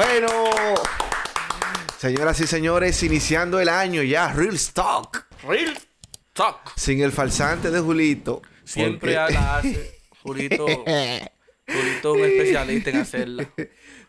Bueno, señoras y señores, iniciando el año ya, Real Stock. Real Talk. Sin el falsante de Julito. Siempre porque- la hace. Julito, Julito es un especialista en hacerla.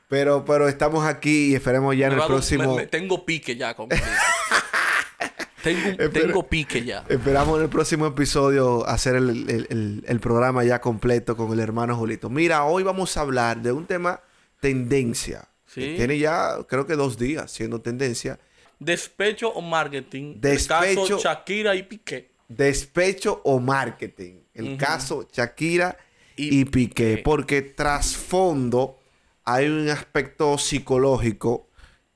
Pero, pero estamos aquí y esperemos ya en el próximo. me- me- tengo pique ya con tengo, Espera. tengo pique ya. Esperamos en el próximo episodio hacer el, el- el- el programa ya completo con el hermano Julito. Mira, hoy vamos a hablar de un tema tendencia. Sí. tiene ya, creo que dos días siendo tendencia. Despecho o marketing. El Despecho. caso Shakira y Piqué. Despecho o marketing. El caso Shakira y, Y Piqué. Piqué. Porque trasfondo hay un aspecto psicológico,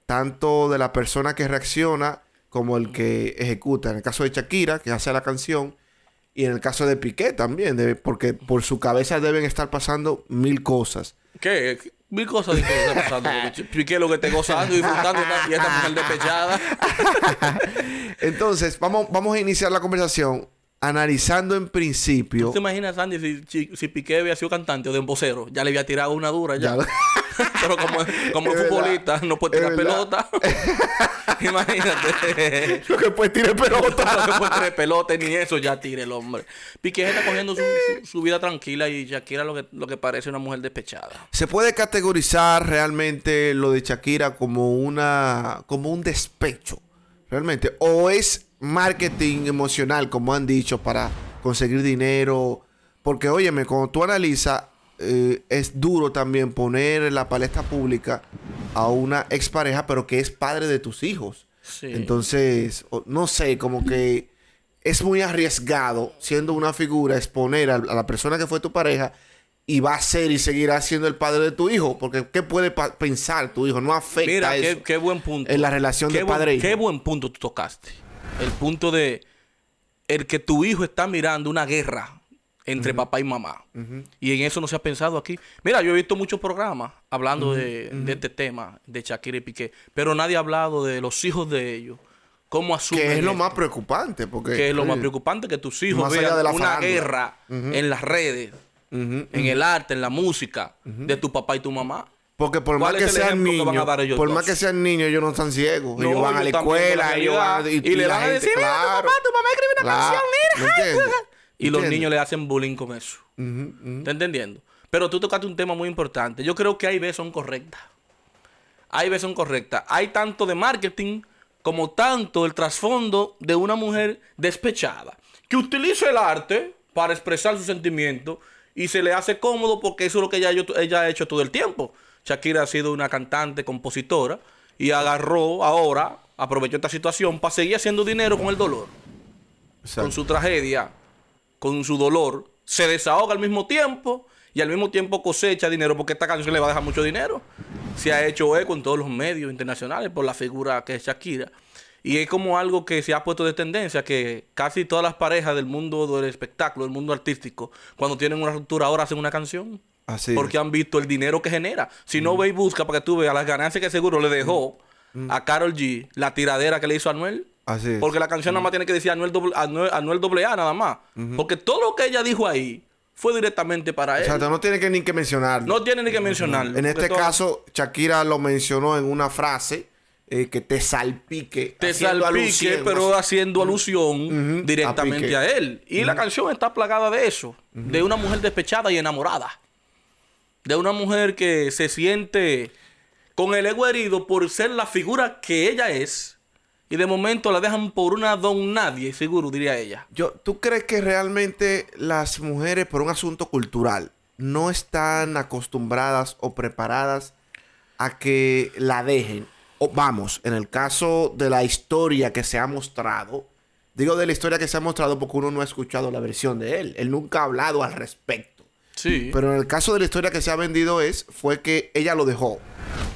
tanto de la persona que reacciona como el que ejecuta. En el caso de Shakira, que hace la canción, y en el caso de Piqué también, de- porque por su cabeza deben estar pasando mil cosas. ¿Qué? Mil cosas diferentes pasando. Piqué lo que esté gozando y disfrutando y esta- mujer despechada. Entonces, vamos, vamos a iniciar la conversación analizando en principio. ¿Tú te imaginas, Sandy, si, si, si Piqué había sido cantante o de vocero? Ya le había tirado una dura ya. Ya. Pero como, como Es es verdad. futbolista, no puede tirar Es pelota. Imagínate. Lo que puede tirar pelota. no puede tirar pelota ni eso, ya tire el hombre. Piqué está cogiendo su, su- su vida tranquila y Shakira lo que, lo que parece una mujer despechada. Se puede categorizar realmente lo de Shakira como una como un despecho, realmente, o es marketing emocional, como han dicho, para conseguir dinero, porque óyeme, cuando tú analizas eh, es duro también poner en la palestra pública a una expareja, pero que es padre de tus hijos. Sí. Entonces, no sé, como que es muy arriesgado siendo una figura exponer a, la persona que fue tu pareja y va a ser y seguirá siendo el padre de tu hijo, porque ¿qué puede pensar tu hijo? No afecta Mira, eso qué, qué buen punto. en la relación Qué de buen- padre e hijo. Qué buen punto tú tocaste. El punto de el que tu hijo está mirando una guerra entre papá y mamá. Y en eso no se ha pensado aquí. Mira, yo he visto muchos programas hablando de, de este tema, de Shakira y Piqué, pero nadie ha hablado de los hijos de ellos. ¿Cómo asumen que es lo más preocupante, porque que es lo más preocupante que tus hijos vean de la una farándula. guerra en las redes, en el arte, en la música de tu papá y tu mamá. Porque por más ¿Cuál que sean que niños, ellos por dos? más que sean niños, ellos no están ciegos. No, ellos van a la escuela, la ellos van a. Y le van a decir, "Mira, tu claro, papá, tu mamá escribe una claro, canción, mira". Y los niños le hacen bullying con eso. Ujú. ¿Estás entendiendo? Pero tú tocaste un tema muy importante. Yo creo que hay veces son correctas. Hay veces son correctas. Hay tanto de marketing como tanto el trasfondo de una mujer despechada que utiliza el arte para expresar sus sentimientos y se le hace cómodo porque eso es lo que ella, ella ha hecho todo el tiempo. Shakira ha sido una cantante, compositora y agarró ahora, aprovechó esta situación para seguir haciendo dinero con el dolor Exacto. con su tragedia, con su dolor, se desahoga al mismo tiempo y al mismo tiempo cosecha dinero porque esta canción le va a dejar mucho dinero. Se ha hecho eco en todos los medios internacionales por la figura que es Shakira. Y es como algo que se ha puesto de tendencia, que casi todas las parejas del mundo del espectáculo, del mundo artístico, cuando tienen una ruptura ahora hacen una canción. Así es. porque han visto el dinero que genera. Si no ve y busca para que tú veas las ganancias que seguro le dejó a Carol G, la tiradera que le hizo a Anuel. Así es. Porque la canción nada más tiene que decir Anuel, doble, Anuel, Anuel doble A nada más. Porque todo lo que ella dijo ahí fue directamente para él. Exacto, no tiene que ni que mencionarlo. No tiene ni que mencionarlo. En este todo- caso, Shakira lo mencionó en una frase eh, que te salpique. Te salpique, alusión, pero haciendo alusión directamente a, él. Y la canción está plagada de eso. De una mujer despechada y enamorada. De una mujer que se siente con el ego herido por ser la figura que ella es. Y de momento la dejan por una don nadie, seguro, diría ella. Yo, ¿Tú crees que realmente las mujeres, por un asunto cultural, no están acostumbradas o preparadas a que la dejen? O, vamos, en el caso de la historia que se ha mostrado, digo de la historia que se ha mostrado porque uno no ha escuchado la versión de él. Él nunca ha hablado al respecto. Sí. Pero en el caso de la historia que se ha vendido es, fue que ella lo dejó.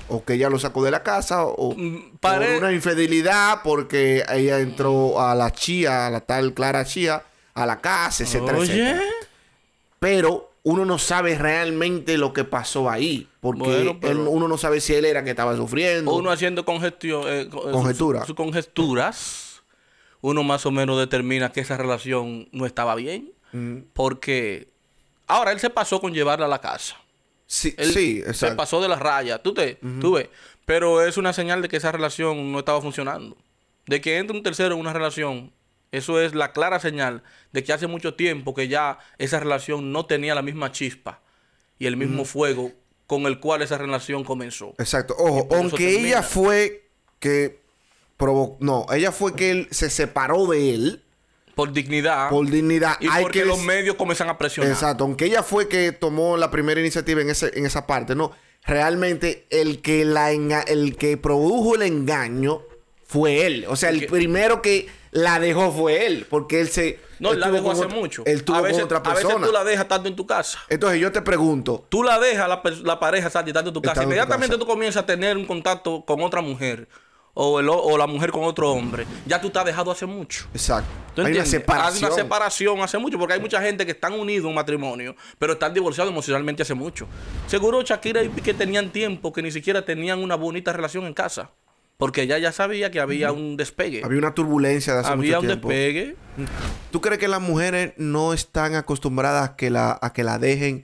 O que ella lo sacó de la casa, o Mm, por una infidelidad, porque ella entró a la chía, a la tal Clara Chía, a la casa, etcétera, Oye. etcétera. Pero uno no sabe realmente lo que pasó ahí. Porque Bueno, pero- él- uno no sabe si él era que estaba sufriendo. O uno haciendo eh, eh, Conjetura. su- su conjeturas, uno más o menos determina que esa relación no estaba bien. Mm, Porque ahora él se pasó con llevarla a la casa. Sí, Él sí, se exacto. pasó de la raya. ¿Tú, te, tú ves. Pero es una señal de que esa relación no estaba funcionando. De que entre un tercero en una relación, eso es la clara señal de que hace mucho tiempo que ya esa relación no tenía la misma chispa y el mismo fuego con el cual esa relación comenzó. Exacto. Ojo, aunque ella fue que provocó. No, ella fue que él se separó de él Por dignidad por dignidad. y Hay porque que los medios comienzan a presionar. Exacto. Aunque ella fue que tomó la primera iniciativa en, ese, en esa parte, no. Realmente el que, la enga- el que produjo el engaño fue él. O sea, el Porque- primero que la dejó fue él. Porque él se. No, él la dejó hace otra- mucho. Él tuvo a veces, con otra a veces persona. tú la dejas estando en tu casa. Entonces yo te pregunto. Tú la dejas, la, la pareja está estando en tu casa. Tu Inmediatamente casa. tú comienzas a tener un contacto con otra mujer. O, el o- la mujer con otro hombre. Ya tú estás dejado hace mucho. Exacto. ¿Tú Hay una separación. Hay una separación hace mucho, porque hay mucha gente que están unidos en un matrimonio, pero están divorciados emocionalmente hace mucho. Seguro Shakira y Piqué tenían tiempo que ni siquiera tenían una bonita relación en casa, porque ella ya sabía que había un despegue. Había una turbulencia de hace Había mucho un tiempo. despegue. ¿Tú crees que las mujeres no están acostumbradas a que la, a que la dejen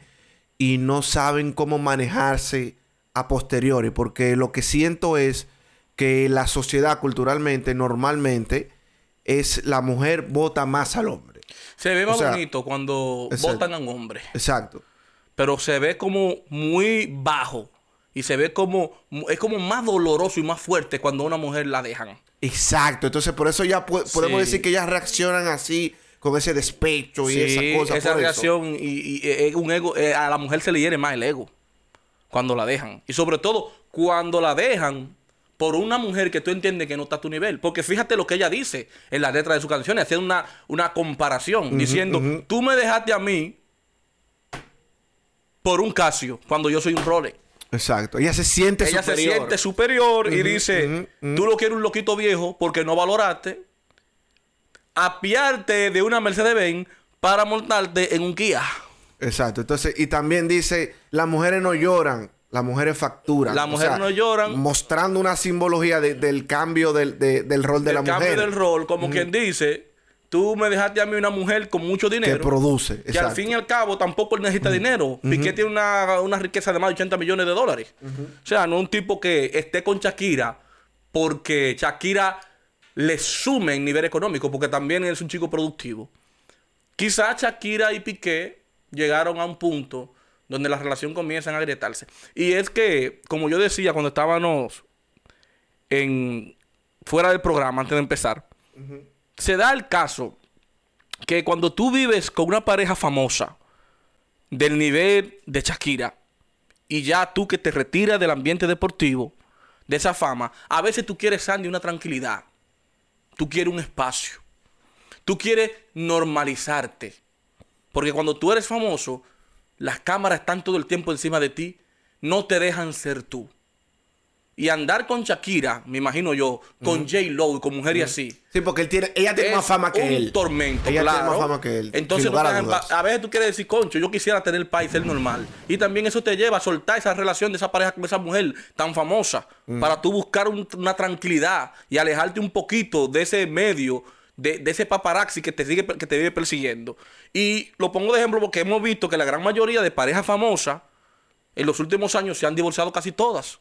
y no saben cómo manejarse a posteriori? Porque lo que siento es que la sociedad culturalmente, normalmente, es la mujer vota más al hombre. Se ve más O sea, bonito cuando exacto. votan a un hombre, Exacto. pero se ve como muy bajo y se ve como es como más doloroso y más fuerte cuando a una mujer la dejan. Exacto. Entonces, por eso ya po- podemos Sí. decir que ellas reaccionan así, con ese despecho y esa cosa. esa reacción y, un ego, eh, a la mujer se le hiere más el ego cuando la dejan. Y sobre todo cuando la dejan por una mujer que tú entiendes que no está a tu nivel. Porque fíjate lo que ella dice en la letra de su canción, haciendo una, una comparación, diciendo, tú me dejaste a mí por un Casio cuando yo soy un Rolex. Exacto. Ella se siente Ella superior. se siente superior y dice, tú lo quieres un loquito viejo porque no valoraste, apiarte de una Mercedes-Benz para montarte en un Kia. Exacto. Entonces, y también dice, las mujeres no lloran, las mujeres facturan. Las O mujeres sea, no lloran. Mostrando una simbología de- del cambio del, de- del rol de el la cambio mujer. del rol, como quien dice, tú me dejaste a mí una mujer con mucho dinero. Que produce. Que exacto. al fin y al cabo tampoco él necesita dinero. Piqué tiene una, una riqueza de más de 80 millones de dólares. O sea, no un tipo que esté con Shakira porque Shakira le sume en nivel económico, porque también es un chico productivo. Quizás Shakira y Piqué llegaron a un punto donde la relación comienza a agrietarse. Y es que, como yo decía cuando estábamos en fuera del programa antes de empezar, se da el caso que cuando tú vives con una pareja famosa del nivel de Shakira y ya tú que te retiras del ambiente deportivo, de esa fama, a veces tú quieres Sandy una tranquilidad. Tú quieres un espacio. Tú quieres normalizarte. Porque cuando tú eres famoso, las cámaras están todo el tiempo encima de ti, no te dejan ser tú. Y andar con Shakira, me imagino yo, con J. Lo y con mujeres así. Sí, porque él tiene, ella tiene más fama que un él. tormento, Ella claro. tiene más fama que él. Entonces, no a veces tú quieres decir, concho, yo quisiera tener el país, ser normal. Y también eso te lleva a soltar esa relación de esa pareja con esa mujer tan famosa. Para tú buscar un- una tranquilidad y alejarte un poquito de ese medio, de, de ese paparazzi que te, sigue, que te vive persiguiendo. Y lo pongo de ejemplo porque hemos visto que la gran mayoría de parejas famosas en los últimos años se han divorciado casi todas.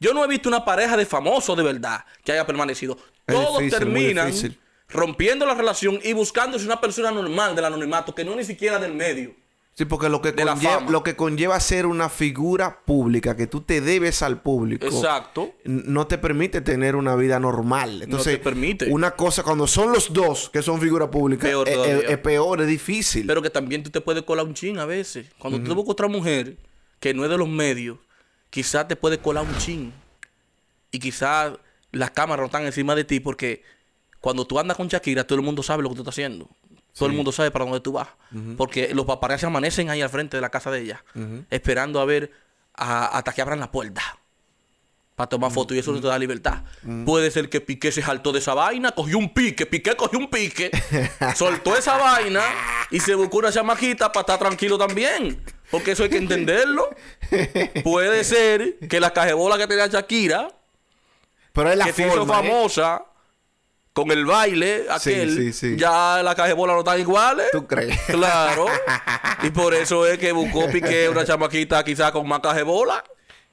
Yo no he visto una pareja de famosos de verdad que haya permanecido. Es Todos difícil, terminan rompiendo la relación y buscándose una persona normal del anonimato, que no ni siquiera del medio. Sí, porque lo que, conlleva, lo que conlleva ser una figura pública, que tú te debes al público. Exacto. No te permite tener una vida normal. Entonces, te permite. Una cosa, cuando son los dos que son figuras públicas, Peor es, todavía. es- es peor, es difícil. Pero que también tú te puedes colar un chin a veces. Cuando tú te buscas otra mujer que no es de los medios, quizás te puede colar un chin. Y quizás las cámaras no están encima de ti porque cuando tú andas con Shakira, todo el mundo sabe lo que tú estás haciendo. Todo el mundo sabe para dónde tú vas. Porque los paparazzi amanecen ahí al frente de la casa de ella, esperando a ver a- hasta que abran la puerta. Para tomar fotos y eso no te da libertad. Puede ser que Piqué se saltó de esa vaina, cogió un pique, Piqué cogió un pique, soltó esa vaina y se buscó una chamaquita para estar tranquilo también. Porque eso hay que entenderlo. Puede ser que la cajebola que tenía Shakira, Pero es la que se hizo. ¿eh? Con el baile, Sí, aquel, sí, sí. ya las cajas de bola no están iguales. ¿Tú crees? Claro. y por eso es que buscó Piqué una chamaquita quizás con más cajas de bola.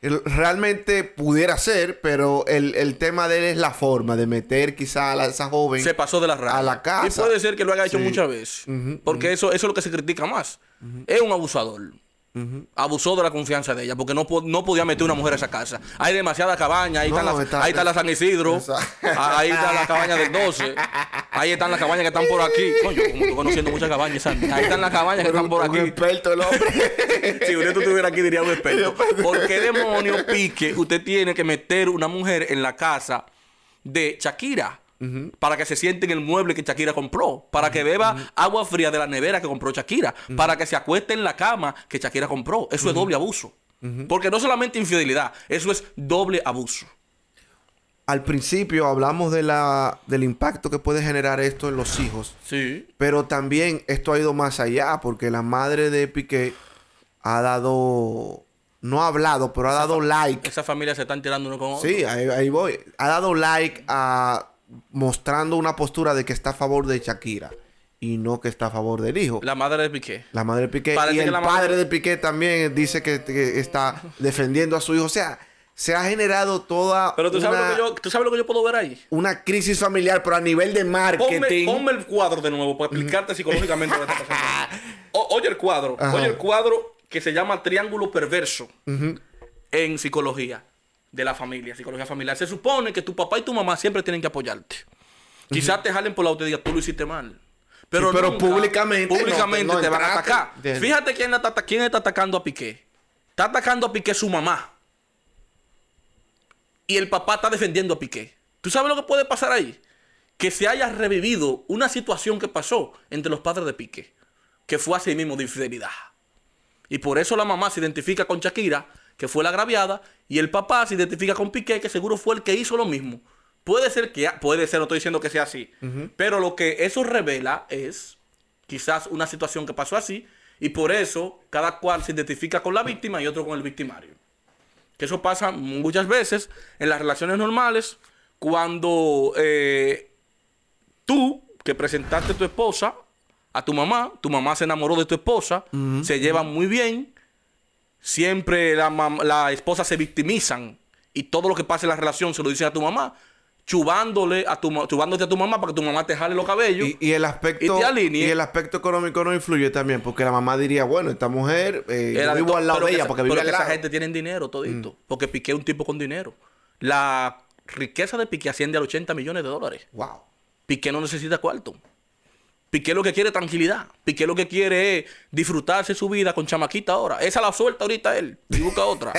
El- Realmente pudiera ser, pero el, el tema de él es la forma de meter quizá a la- esa joven. Se pasó de la raya. A la casa. Y puede ser que lo haya hecho Sí. muchas veces. Porque eso, eso es lo que se critica más. Es un abusador. Abusó de la confianza de ella porque no, po- no podía meter una mujer a esa casa. Hay demasiada cabaña. Ahí, No, están las- está- ahí está la San Isidro. Exacto. a- Ahí está la cabaña del 12. Ahí están las cabañas que están por aquí. Coño, como estoy conociendo muchas cabañas. Sandy. Ahí están las cabañas que están por Un aquí. experto el hombre. si usted estuviera aquí diría un experto. ¿Por qué demonio pique usted tiene que meter una mujer en la casa de Shakira? Para que se siente en el mueble que Shakira compró. Para que beba agua fría de la nevera que compró Shakira. Para que se acueste en la cama que Shakira compró. Eso es doble abuso. Porque no solamente infidelidad, eso es doble abuso. Al principio hablamos de la, del impacto que puede generar esto en los hijos. Sí. Pero también esto ha ido más allá porque la madre de Piqué ha dado, no ha hablado, pero ha dado like. Esas familias se están tirando uno con otro. Sí, ahí, ahí voy. Ha dado like a mostrando una postura de que está a favor de Shakira y no que está a favor del hijo. La, La madre de Piqué. madre de Piqué Parece y el la madre- padre de Piqué también dice que, que está defendiendo a su hijo. O sea, se ha generado toda Pero tú sabes, lo que yo, tú sabes lo que yo puedo ver ahí. una crisis familiar, pero a nivel de marketing. ponme el cuadro de nuevo para explicarte psicológicamente lo que está pasando. O- oye el cuadro. Ajá. Oye el cuadro que se llama triángulo perverso en psicología de la familia, psicología familiar. Se supone que tu papá y tu mamá siempre tienen que apoyarte. Quizás te jalen por la autoridad, tú lo hiciste mal. Pero, Sí, pero nunca- públicamente públicamente no te van a atacar. Fíjate quién, está, quién está atacando a Piqué. Está atacando a Piqué su mamá. Y el papá está defendiendo a Piqué. ¿Tú sabes lo que puede pasar ahí? Que se haya revivido una situación que pasó entre los padres de Piqué. Que fue así mismo de infidelidad. Y por eso la mamá se identifica con Shakira, que fue la agraviada, y el papá se identifica con Piqué, que seguro fue el que hizo lo mismo. Puede ser que, puede ser, no estoy diciendo que sea así, pero lo que eso revela es quizás una situación que pasó así, y por eso cada cual se identifica con la víctima y otro con el victimario. Que eso pasa muchas veces en las relaciones normales, cuando eh, tú, que presentaste a tu esposa a tu mamá, tu mamá se enamoró de tu esposa, se llevan muy bien, siempre la, la esposa se victimizan y todo lo que pasa en la relación se lo dicen a tu mamá, chubándole a tu, chubándote a tu mamá para que tu mamá te jale los cabellos. Y, y el aspecto Y te alinee. y el aspecto económico no influye también porque la mamá diría bueno esta mujer eh, yo vivo al lado pero de ella porque pero vive al que esa gente tiene dinero todito. Porque Piqué es un tipo con dinero. La riqueza de Piqué asciende a 80 millones de dólares. wow Piqué no necesita cuarto. Piqué lo que quiere es tranquilidad. Piqué lo que quiere es disfrutarse su vida con chamaquita ahora. Esa la suelta ahorita él y busca otra.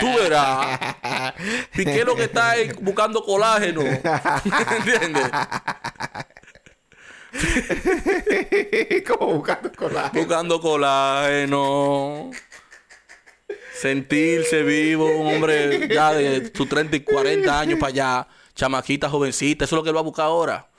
Tú verás. Piqué lo que está es buscando colágeno. ¿Entiendes? como buscando colágeno Buscando colágeno. Sentirse vivo, un hombre ya de sus 30 y 40 años para allá. Chamaquita, jovencita. Eso es lo que él va a buscar ahora.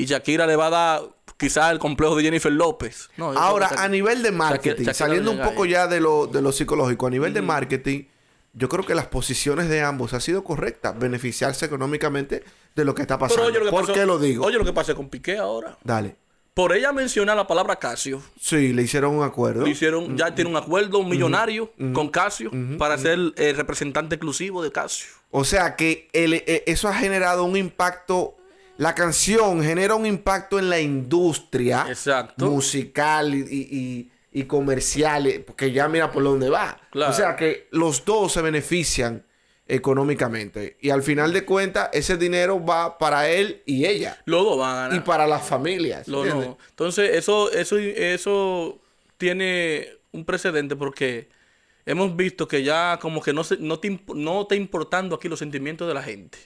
Y Shakira le va a dar quizás el complejo de Jennifer López. No, ahora a nivel de marketing Shakira- Shakira saliendo un poco ahí. ya de lo de lo psicológico a nivel de marketing yo creo que las posiciones de ambos han sido correctas beneficiarse económicamente de lo que está Pero pasando oye lo que ¿por pasó- qué lo digo? Oye lo que pasa con Piqué ahora. dale Por ella mencionar la palabra Casio, sí le hicieron un acuerdo le hicieron, ya tiene un acuerdo, un millonario con Casio para ser el representante exclusivo de Casio. O sea que el- eh, eso ha generado un impacto. La canción genera un impacto en la industria Exacto. musical y, y- y- comercial, eh, porque ya mira por dónde va. Claro. O sea que los dos se benefician económicamente. Y al final de cuentas, ese dinero va para él y ella. Los dos van a ganar. Y para las familias. No. Entonces, eso, eso, eso tiene un precedente porque hemos visto que ya como que no, se, no, te, no está importando aquí los sentimientos de la gente.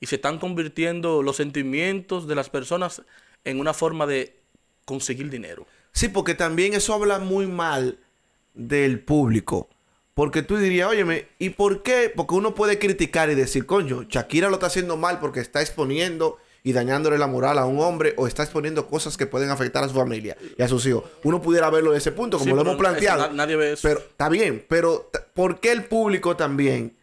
Y se están convirtiendo los sentimientos de las personas en una forma de conseguir dinero. Sí, porque también eso habla muy mal del público. Porque tú dirías, óyeme, ¿y por qué? Porque uno puede criticar y decir, coño, Shakira lo está haciendo mal porque está exponiendo y dañándole la moral a un hombre o está exponiendo cosas que pueden afectar a su familia y a sus hijos. Uno pudiera verlo de ese punto, como Sí, lo hemos planteado. eso nadie ve eso. Pero está bien, pero ¿por qué el público también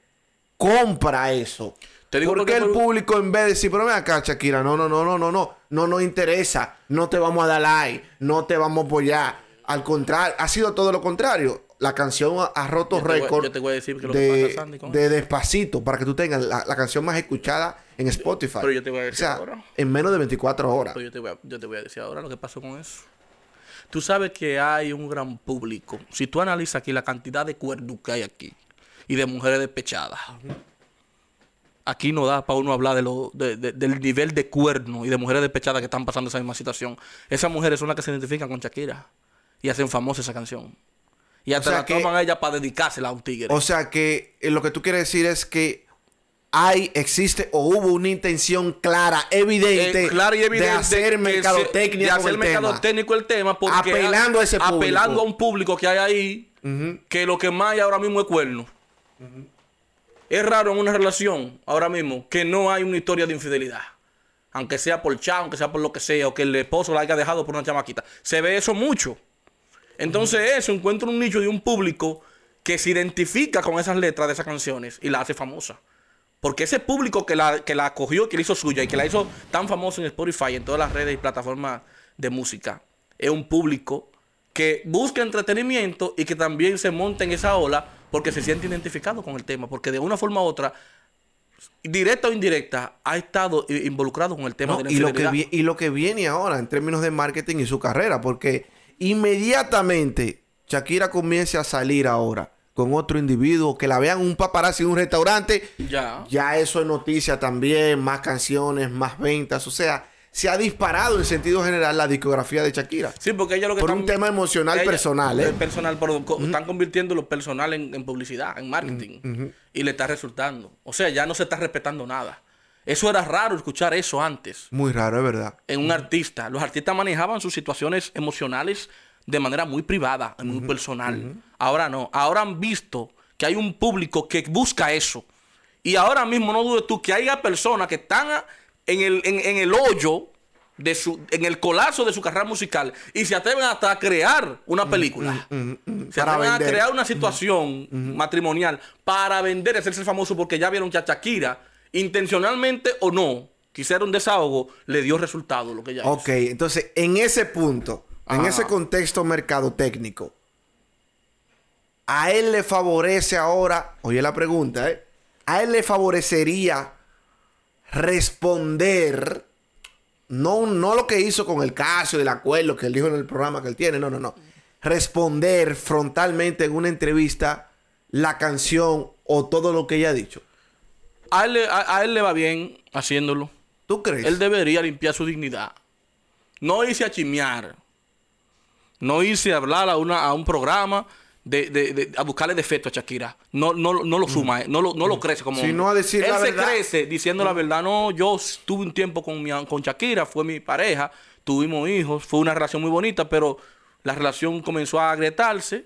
compra eso? Te digo ¿Por porque el público en vez de decir, pero ven acá, Shakira, no, no, no, no, no, no, no nos interesa, no te vamos a dar like, no te vamos a apoyar? Al contrario, ha sido todo lo contrario. La canción ha, ha roto récord de, de Despacito para que tú tengas la, la canción más escuchada en Spotify. pero yo te voy a decir o sea, ahora. en menos de 24 horas. Pero yo te, voy a, yo te voy a decir ahora lo que pasó con eso. Tú sabes que hay un gran público. Si tú analizas aquí la cantidad de cuernos que hay aquí y de mujeres despechadas, aquí no da para uno hablar de lo, de- de- del nivel de cuerno y de mujeres despechadas que están pasando esa misma situación. Esas mujeres son las que se identifican con Shakira y hacen famosa esa canción. Y hasta sea la que- toman a ella para dedicársela a un tigre. O sea que eh, lo que tú quieres decir es que hay, existe o hubo una intención clara, evidente, Eh, y evidente de hacer mercadotecnia se- de hacer el tema porque Apelando a ese público. apelando a un público que hay ahí que lo que más hay ahora mismo es cuerno es raro en una relación ahora mismo que no hay una historia de infidelidad. Aunque sea por chat aunque sea por lo que sea o que el esposo la haya dejado por una chamaquita. Se ve eso mucho. Entonces eso encuentra un nicho de un público que se identifica con esas letras de esas canciones y la hace famosa. Porque ese público que la, que la cogió, que la hizo suya y que la hizo tan famosa en Spotify, en todas las redes y plataformas de música, es un público que busca entretenimiento y que también se monta en esa ola porque se siente identificado con el tema. Porque de una forma u otra, directa o indirecta, ha estado i- involucrado con el tema No, de la y, lo que y lo que viene ahora en términos de marketing y su carrera, porque inmediatamente Shakira comience a salir ahora con otro individuo, que la vean un paparazzi en un restaurante, Ya. ya eso es noticia también, más canciones, más ventas, o sea, se ha disparado en sentido general la discografía de Shakira. Sí, porque ella lo que Por están- un tema emocional ella- personal, ¿eh? Personal, pero están convirtiendo lo personal en, en publicidad, en marketing. Y le está resultando. O sea, ya no se está respetando nada. Eso era raro escuchar eso antes Muy raro, es verdad. en un artista. Los artistas manejaban sus situaciones emocionales de manera muy privada, muy personal. Ahora no. Ahora han visto que hay un público que busca eso. Y ahora mismo no dudes tú que haya personas que están en el, en, en el hoyo, de su, en el colapso de su carrera musical y se atreven hasta a crear una película. Se Para atreven a crear una situación matrimonial para vender hacerse famoso porque ya vieron que a Shakira, intencionalmente o no, quisiera un desahogo, le dio resultado lo que ella hizo. Ok, entonces en ese punto, en ese contexto mercadotécnico, a él le favorece ahora, oye la pregunta, ¿eh? A él le favorecería responder, no, no lo que hizo con el caso del acuerdo que él dijo en el programa que él tiene, no, no, no. Responder frontalmente en una entrevista la canción o todo lo que ella ha dicho. A él, a él le va bien haciéndolo. ¿Tú crees? Él debería limpiar su dignidad. No irse a chimear. No irse a hablar a, una, a un programa de, de- de- a buscarle defecto a Shakira. No, no, no lo suma, eh, no, lo, no lo crece como. Hombre. a decir Él la se verdad. crece diciendo la verdad. No, yo tuve un tiempo con, mi, con Shakira, fue mi pareja, tuvimos hijos, fue una relación muy bonita, pero la relación comenzó a agrietarse.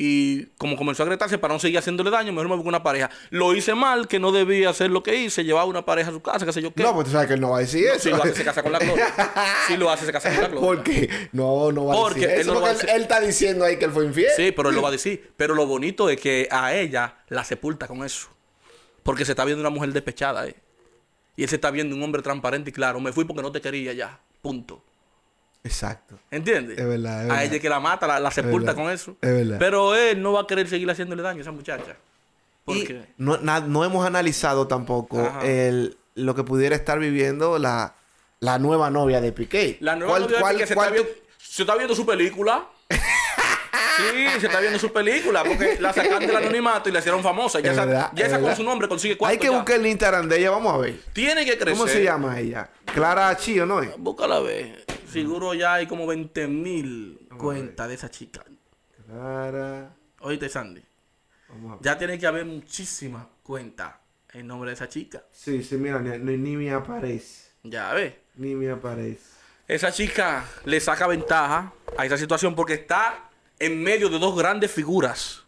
Y como comenzó a agrietarse para no seguir haciéndole daño, mejor me busco una pareja. Lo hice mal, que no debía hacer lo que hice, llevaba una pareja a su casa, qué sé yo qué. No, pues tú sabes que él no va a decir eso. Si lo hace, se casa con la gloria. Si lo hace, se casa con la gloria. ¿Por qué? No, no va Porque a decir él eso. no porque decir. él está diciendo ahí que él fue infiel. Sí, pero él lo va a decir. Pero lo bonito es que a ella la sepulta con eso. Porque se está viendo una mujer despechada, ¿eh? Y él se está viendo un hombre transparente y claro. Me fui porque no te quería ya. Punto. Exacto. ¿Entiendes? Es verdad, es A ella que la mata, la, la sepulta con eso. es verdad. Pero él no va a querer seguir haciéndole daño a esa muchacha. Y Porque... no, na- no hemos analizado tampoco Ajá. el, lo que pudiera estar viviendo la, la nueva novia de Piqué. La nueva ¿Cuál- novia de cuál- Piqué se, cuál está tú- viendo, se está viendo su película. sí, se está viendo su película. Porque la sacaron del anonimato y la hicieron famosa. Ya, Es esa, verdad, ya es verdad. su nombre consigue cuarto Hay que ya. buscar el Instagram de ella, vamos a ver. Tiene que crecer. ¿Cómo se llama ella? Clara Chío, ¿no? es? Búscala a ver. Seguro ya hay como 20 mil cuentas de esa chica. Clara. Oíste, Sandy. Ya tiene que haber muchísimas cuentas en nombre de esa chica. Sí, sí, mira, ni, ni- me aparece. Ya ves. Ni me aparece. Esa chica le saca ventaja a esa situación porque está en medio de dos grandes figuras.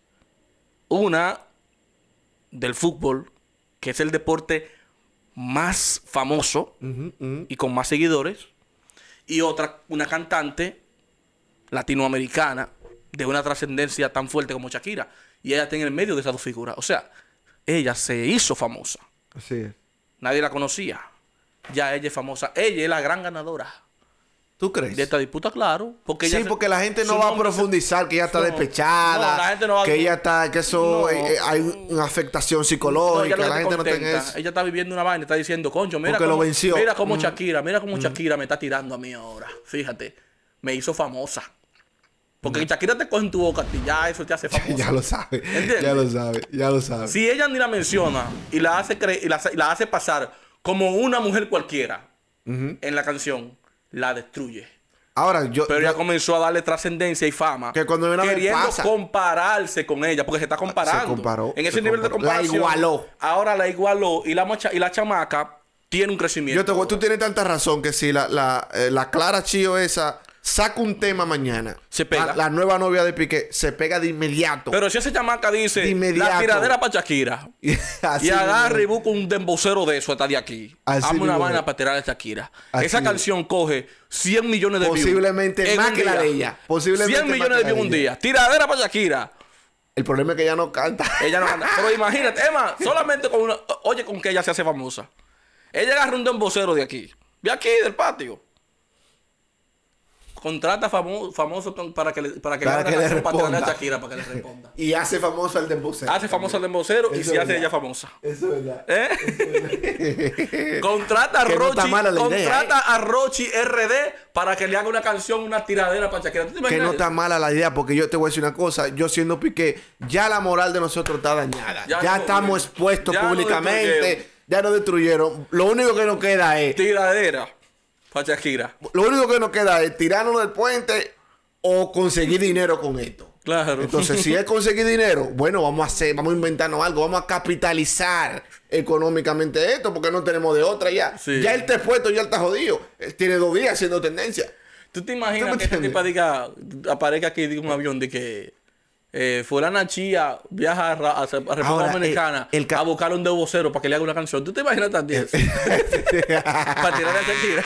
Una del fútbol, que es el deporte más famoso y con más seguidores. Y otra, una cantante latinoamericana de una trascendencia tan fuerte como Shakira. Y ella está en el medio de esas dos figuras. O sea, ella se hizo famosa. Así es. Nadie la conocía. Ya ella es famosa. Ella es la gran ganadora ¿Tú crees? de esta disputa, claro. Porque sí, porque la gente no va a profundizar que ella está despechada, no, la gente no va a- que ella está, que eso No. eh, eh, hay una afectación psicológica, no la gente no contenta. eso. Ella está viviendo una vaina, está diciendo, concho, mira Porque lo cómo, venció. mira cómo Mm. Shakira, mira cómo Shakira me está tirando a mí ahora. Fíjate, me hizo famosa. Porque Shakira te coge en tu boca y ya eso te hace famosa. ya lo sabe, ¿Entiendes? ya lo sabe, ya lo sabe. Si ella ni la menciona y la hace cre- y la, hace- y la hace pasar como una mujer cualquiera en la canción, la destruye. Ahora, yo, Pero yo- ella comenzó a darle trascendencia y fama. Que cuando viene a ver queriendo pasa. compararse con ella, porque se está comparando. Se comparó, En ese se nivel de comparó. La comparación. igualó. Ahora la igualó y la, mocha- y la chamaca tiene un crecimiento. yo te tú tienes tanta razón que si la, la, eh, la Clara Chío esa saca un tema mañana, Se pega. La, la nueva novia de Piqué se pega de inmediato. Pero si esa chamaca dice De inmediato. la tiradera para Shakira y así y agarra y busca un dembocero de eso hasta de aquí. Hazme una vaina para tirar a Shakira. Así Esa canción coge 100 millones de views. Posiblemente en más que la de ella. Posiblemente 100 más millones de views un día. Tiradera para Shakira. El problema es que ella no canta. Ella no anda. Pero imagínate, Emma, solamente con una. Oye, con que ella se hace famosa. Ella agarra un dembocero de aquí. De aquí, del patio. Contrata famo- famoso con- para que le, para que Para le que tirarle a responda. Shakira para que le responda. Y hace famoso al dembocero. Hace famoso al dembocero y se hace ella famosa. Eso es verdad. ¿Eh? contrata a Que Rochi, idea, ¿eh? contrata a Rochi RD para que le haga una canción, una tiradera para Shakira. ¿Tú te Que no está mala la idea, porque yo te voy a decir una cosa. Yo siendo Piqué, ya la moral de nosotros está dañada. Ya Ya, no- estamos expuestos ya públicamente. ya nos destruyeron. Lo único que nos queda es... Tiradera para Shakira. Lo único que nos queda es tirarnos del puente o conseguir dinero con esto. Claro. Entonces, si es conseguir dinero, bueno, vamos a hacer, vamos a inventarnos algo, vamos a capitalizar económicamente esto, porque no tenemos de otra ya. Sí. Ya él está expuesto, ya él está jodido. Él tiene dos días haciendo tendencia. ¿Tú te imaginas ¿Tú que este entiendes? tipo diga, aparezca aquí diga un avión de que eh, fulana chía viaja a, República Ahora, Dominicana el- el a buscar un vocero para que le haga una canción? ¿Tú te imaginas también? para tirar a Shakira.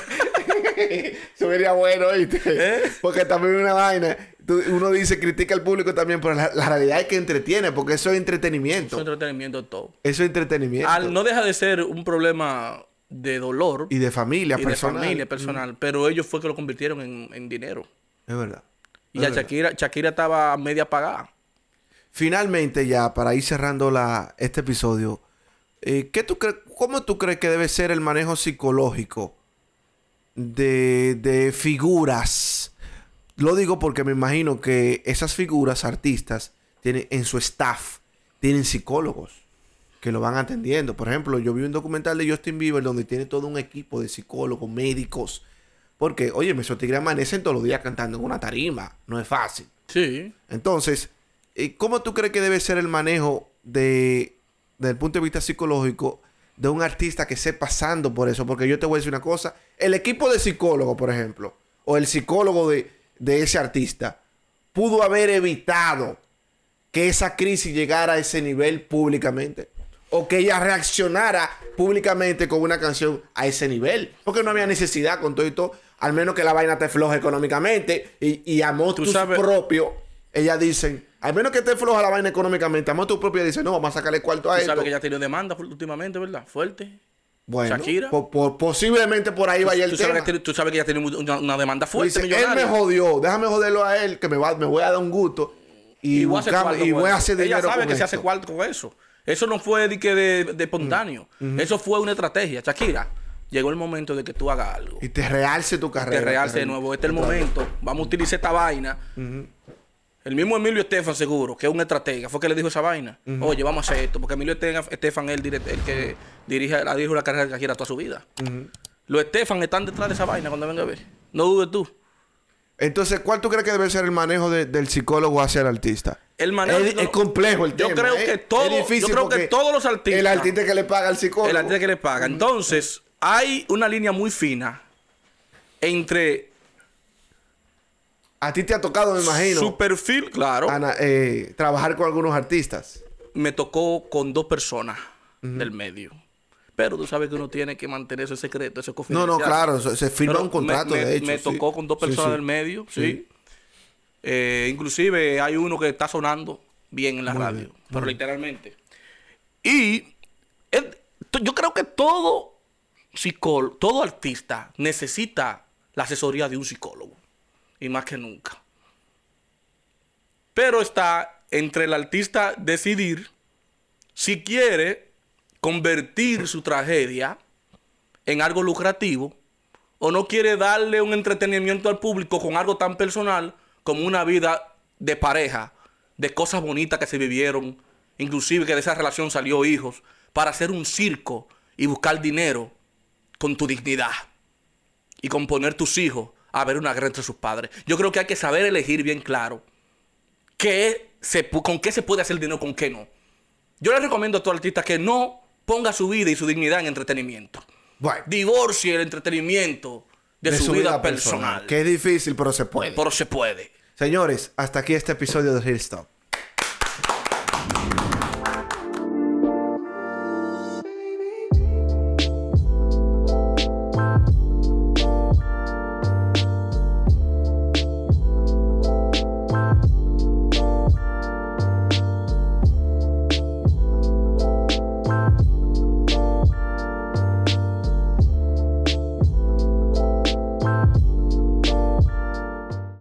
Eso sería bueno, ¿viste? ¿Eh? Porque también una vaina. tú- uno dice, critica al público también, pero la, la realidad es que entretiene, porque eso es entretenimiento. Eso es entretenimiento todo. Eso es entretenimiento. Al- no deja de ser un problema de dolor Y de familia, y de personal. familia personal, pero ellos fue que lo convirtieron en, en dinero. Es verdad. Y Es a verdad. Shakira, Shakira estaba media pagada. Finalmente, ya, para ir cerrando la, este episodio, eh, ¿qué tú ¿cómo tú crees que debe ser el manejo psicológico de, de figuras? Lo digo porque me imagino que esas figuras artistas tienen en su staff, tienen psicólogos que lo van atendiendo. Por ejemplo, yo vi un documental de Justin Bieber donde tiene todo un equipo de psicólogos, médicos. Porque, oye, esos tigres amanecen todos los días cantando en una tarima. No es fácil. Sí. Entonces, eh, ¿cómo tú crees que debe ser el manejo de, desde el punto de vista psicológico de un artista que esté pasando por eso? Porque yo te voy a decir una cosa. El equipo de psicólogo, por ejemplo, o el psicólogo de, de ese artista, pudo haber evitado que esa crisis llegara a ese nivel públicamente. O que ella reaccionara públicamente con una canción a ese nivel. Porque no había necesidad con todo y todo. Al menos que la vaina te floja económicamente y, y a motus sabes- propio, ellas dicen, al menos que te floja la vaina económicamente, a motus propio dicen, no, vamos a sacarle cuarto a Tú esto. sabes que ha tenido demanda últimamente, ¿verdad? Fuerte. Bueno, Shakira. po- po- posiblemente por ahí vaya el Tú tema. sabes, que, tú sabes que ella tiene una, una demanda fuerte, dices, él me jodió, déjame joderlo a él, que me, va, me voy a dar un gusto. Y, Y voy a hacer y voy a hacer dinero Ella sabe con que se hace cuarto con eso. Eso no fue de, de, de espontáneo. Eso fue una estrategia. Shakira, llegó el momento de que tú hagas algo. Y te realce tu carrera. Que realce de nuevo. Este es el momento. Vamos a utilizar esta vaina. El mismo Emilio Estefan, seguro, que es un estratega, fue que le dijo esa vaina. Oye, vamos a hacer esto. Porque Emilio Estefan es el, que dirige, la dirige la carrera de Shakira toda su vida. Los Estefan están detrás de esa vaina cuando venga a ver. No dudes tú. Entonces, ¿cuál tú crees que debe ser el manejo de- del psicólogo hacia el artista? El manejo- es, es complejo el Yo tema. creo ¿eh? que todo- Es difícil yo creo que todos los artistas- El artista que le paga al psicólogo. El artista que le paga. Entonces, hay una línea muy fina entre A ti te ha tocado, me imagino, su perfil, claro. Ana, eh, trabajar con algunos artistas. Me tocó con dos personas del medio. Pero tú sabes que uno tiene que mantener ese secreto, ese No, confidencial. no, claro, se, firma Pero un contrato, me, de hecho. Me sí. tocó con dos personas sí. del medio, sí. Eh, inclusive hay uno que está sonando bien en la Muy radio, bien, pero literalmente. Y yo creo que todo psicólogo, todo artista necesita la asesoría de un psicólogo. Y más que nunca. Pero está entre el artista decidir si quiere convertir su tragedia en algo lucrativo o no quiere darle un entretenimiento al público con algo tan personal como una vida de pareja, de cosas bonitas que se vivieron, inclusive que de esa relación salió hijos, para hacer un circo y buscar dinero con tu dignidad y con poner tus hijos a ver una guerra entre sus padres. Yo creo que hay que saber elegir bien claro qué se, con qué se puede hacer dinero, con qué no. Yo le recomiendo a todo artista que no ponga su vida y su dignidad en entretenimiento. Bueno, Divorcie el entretenimiento de, su, vida, personal. Que es difícil, pero se puede. Pero se puede. Señores, hasta aquí este episodio de Real Stop.